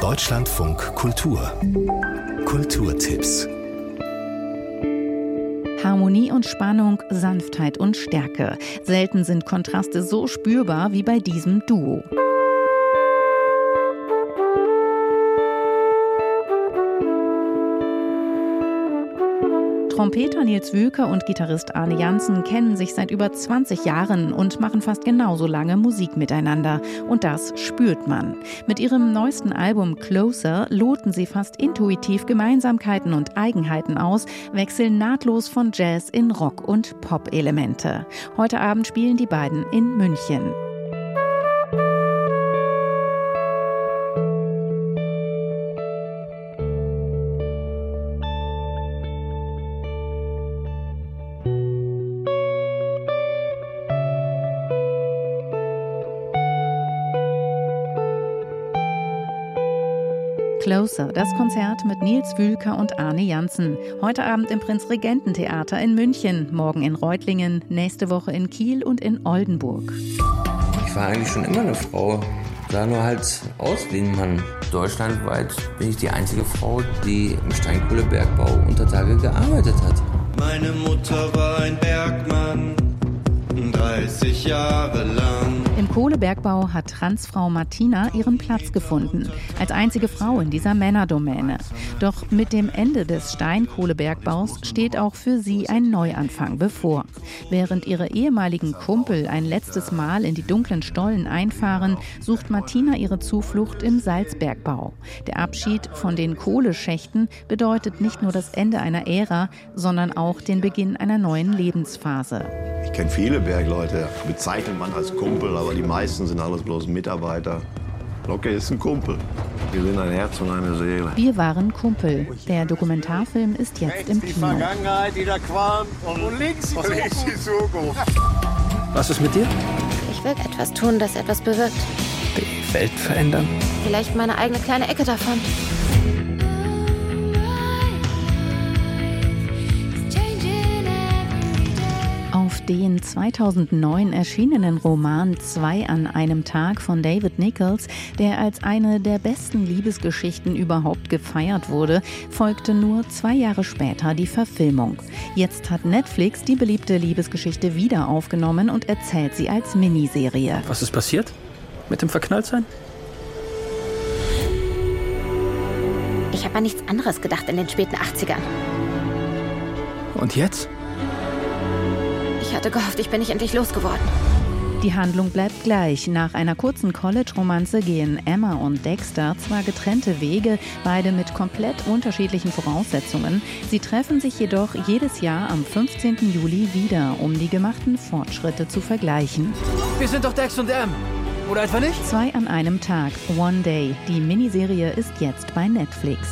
Deutschlandfunk Kultur Kulturtipps Harmonie und Spannung, Sanftheit und Stärke. Selten sind Kontraste so spürbar wie bei diesem Duo. Trompeter Nils Wülker und Gitarrist Arne Janssen kennen sich seit über 20 Jahren und machen fast genauso lange Musik miteinander. Und das spürt man. Mit ihrem neuesten Album Closer loten sie fast intuitiv Gemeinsamkeiten und Eigenheiten aus, wechseln nahtlos von Jazz in Rock- und Pop-Elemente. Heute Abend spielen die beiden in München. Closer, das Konzert mit Nils Wühlker und Arne Janssen. Heute Abend im Prinzregententheater in München, morgen in Reutlingen, nächste Woche in Kiel und in Oldenburg. Ich war eigentlich schon immer eine Frau, sah nur halt aus wie ein Mann. Deutschlandweit bin ich die einzige Frau, die im Steinkohlebergbau unter Tage gearbeitet hat. Meine Mutter war ein Bergmann, 30 Jahre lang. Im Kohlebergbau hat Transfrau Martina ihren Platz gefunden, als einzige Frau in dieser Männerdomäne. Doch mit dem Ende des Steinkohlebergbaus steht auch für sie ein Neuanfang bevor. Während ihre ehemaligen Kumpel ein letztes Mal in die dunklen Stollen einfahren, sucht Martina ihre Zuflucht im Salzbergbau. Der Abschied von den Kohleschächten bedeutet nicht nur das Ende einer Ära, sondern auch den Beginn einer neuen Lebensphase. Ich kenne viele Bergleute, bezeichnet man als Kumpel, aber die meisten sind alles bloß Mitarbeiter. Locke ist ein Kumpel. Wir sind ein Herz und eine Seele. Wir waren Kumpel. Der Dokumentarfilm ist jetzt im Die Kino. Vergangenheit, die da qualmt. Und links ist die Zukunft. Was ist mit dir? Ich will etwas tun, das etwas bewirkt. Die Welt verändern. Vielleicht meine eigene kleine Ecke davon. Den 2009 erschienenen Roman Zwei an einem Tag von David Nichols, der als eine der besten Liebesgeschichten überhaupt gefeiert wurde, folgte nur zwei Jahre später die Verfilmung. Jetzt hat Netflix die beliebte Liebesgeschichte wieder aufgenommen und erzählt sie als Miniserie. Was ist passiert? Mit dem Verknalltsein? Ich habe an nichts anderes gedacht in den späten 80ern. Und jetzt? Ich hatte gehofft, ich bin nicht endlich losgeworden. Die Handlung bleibt gleich. Nach einer kurzen College-Romanze gehen Emma und Dexter zwar getrennte Wege, beide mit komplett unterschiedlichen Voraussetzungen. Sie treffen sich jedoch jedes Jahr am 15. Juli wieder, um die gemachten Fortschritte zu vergleichen. Wir sind doch Dex und M. Oder etwa nicht? Zwei an einem Tag, One Day. Die Miniserie ist jetzt bei Netflix.